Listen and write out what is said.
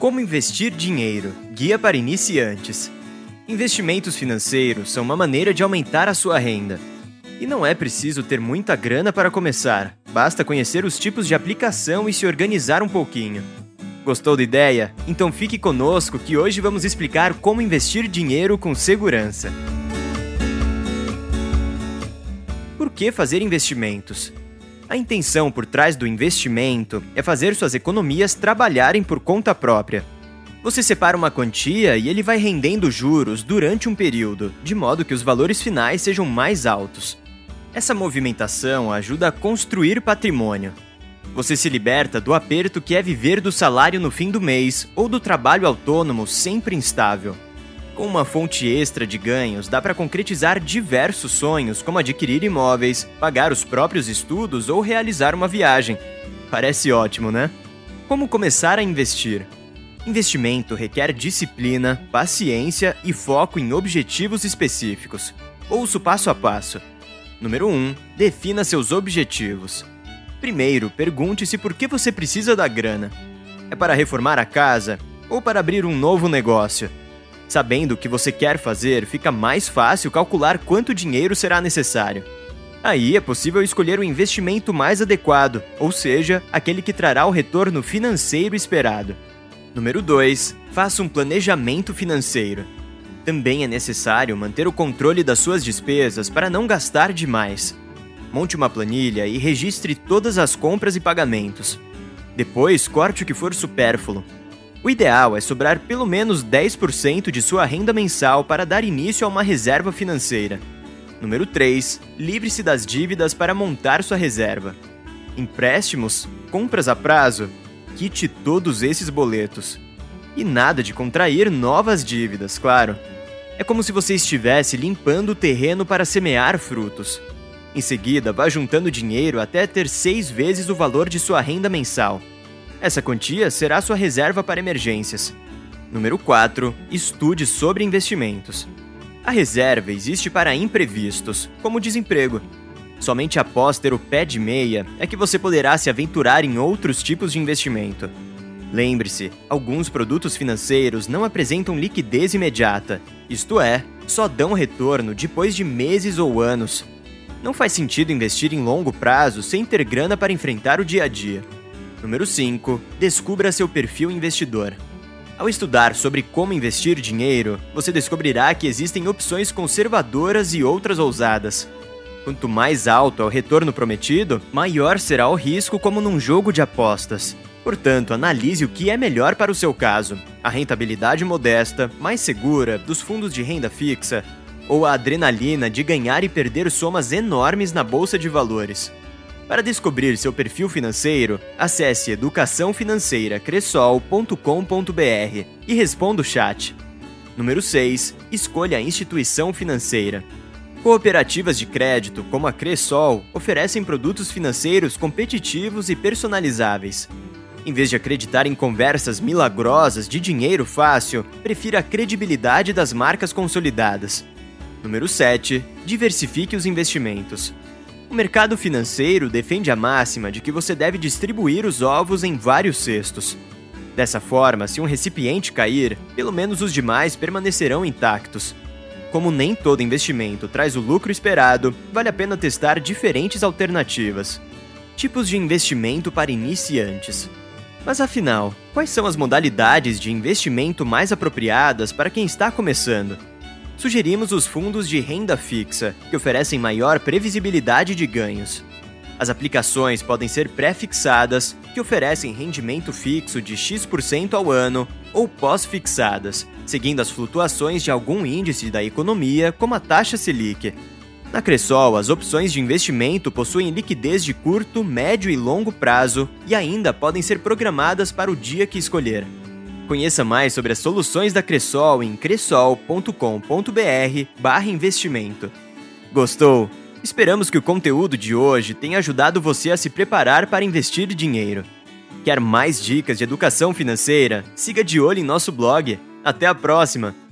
Como investir dinheiro? Guia para iniciantes. Investimentos financeiros são uma maneira de aumentar a sua renda. E não é preciso ter muita grana para começar, basta conhecer os tipos de aplicação e se organizar um pouquinho. Gostou da ideia? Então fique conosco que hoje vamos explicar como investir dinheiro com segurança. Por que fazer investimentos? A intenção por trás do investimento é fazer suas economias trabalharem por conta própria. Você separa uma quantia e ele vai rendendo juros durante um período, de modo que os valores finais sejam mais altos. Essa movimentação ajuda a construir patrimônio. Você se liberta do aperto que é viver do salário no fim do mês ou do trabalho autônomo sempre instável. Com uma fonte extra de ganhos, dá para concretizar diversos sonhos, como adquirir imóveis, pagar os próprios estudos ou realizar uma viagem. Parece ótimo, né? Como começar a investir? Investimento requer disciplina, paciência e foco em objetivos específicos. Ouço passo a passo. Número 1. Defina seus objetivos. Primeiro, pergunte-se por que você precisa da grana. É para reformar a casa ou para abrir um novo negócio? Sabendo o que você quer fazer, fica mais fácil calcular quanto dinheiro será necessário. Aí é possível escolher o investimento mais adequado, ou seja, aquele que trará o retorno financeiro esperado. Número 2. Faça um planejamento financeiro. Também é necessário manter o controle das suas despesas para não gastar demais. Monte uma planilha e registre todas as compras e pagamentos. Depois, corte o que for supérfluo o ideal é sobrar pelo menos 10% de sua renda mensal para dar início a uma reserva financeira. Número 3. Livre-se das dívidas para montar sua reserva. Empréstimos, compras a prazo, quite todos esses boletos. E nada de contrair novas dívidas, claro. É como se você estivesse limpando o terreno para semear frutos. Em seguida, vá juntando dinheiro até ter seis vezes o valor de sua renda mensal. Essa quantia será sua reserva para emergências. Número 4. Estude sobre investimentos. A reserva existe para imprevistos, como desemprego. Somente após ter o pé de meia é que você poderá se aventurar em outros tipos de investimento. Lembre-se, alguns produtos financeiros não apresentam liquidez imediata, isto é, só dão retorno depois de meses ou anos. Não faz sentido investir em longo prazo sem ter grana para enfrentar o dia a dia. Número 5. Descubra seu perfil investidor. Ao estudar sobre como investir dinheiro, você descobrirá que existem opções conservadoras e outras ousadas. Quanto mais alto é o retorno prometido, maior será o risco, como num jogo de apostas. Portanto, analise o que é melhor para o seu caso: a rentabilidade modesta, mais segura, dos fundos de renda fixa, ou a adrenalina de ganhar e perder somas enormes na bolsa de valores. Para descobrir seu perfil financeiro, acesse educaçãofinanceiracresol.com.br e responda o chat. Número 6. Escolha a instituição financeira. Cooperativas de crédito, como a Cresol, oferecem produtos financeiros competitivos e personalizáveis. Em vez de acreditar em conversas milagrosas de dinheiro fácil, prefira a credibilidade das marcas consolidadas. Número 7. Diversifique os investimentos. O mercado financeiro defende a máxima de que você deve distribuir os ovos em vários cestos. Dessa forma, se um recipiente cair, pelo menos os demais permanecerão intactos. Como nem todo investimento traz o lucro esperado, vale a pena testar diferentes alternativas. Tipos de investimento para iniciantes. Mas afinal, quais são as modalidades de investimento mais apropriadas para quem está começando? Sugerimos os fundos de renda fixa, que oferecem maior previsibilidade de ganhos. As aplicações podem ser pré-fixadas, que oferecem rendimento fixo de X% ao ano, ou pós-fixadas, seguindo as flutuações de algum índice da economia, como a taxa Selic. Na Cressol, as opções de investimento possuem liquidez de curto, médio e longo prazo e ainda podem ser programadas para o dia que escolher. Conheça mais sobre as soluções da Cressol em cressol.com.br/investimento. Gostou? Esperamos que o conteúdo de hoje tenha ajudado você a se preparar para investir dinheiro. Quer mais dicas de educação financeira? Siga de olho em nosso blog. Até a próxima!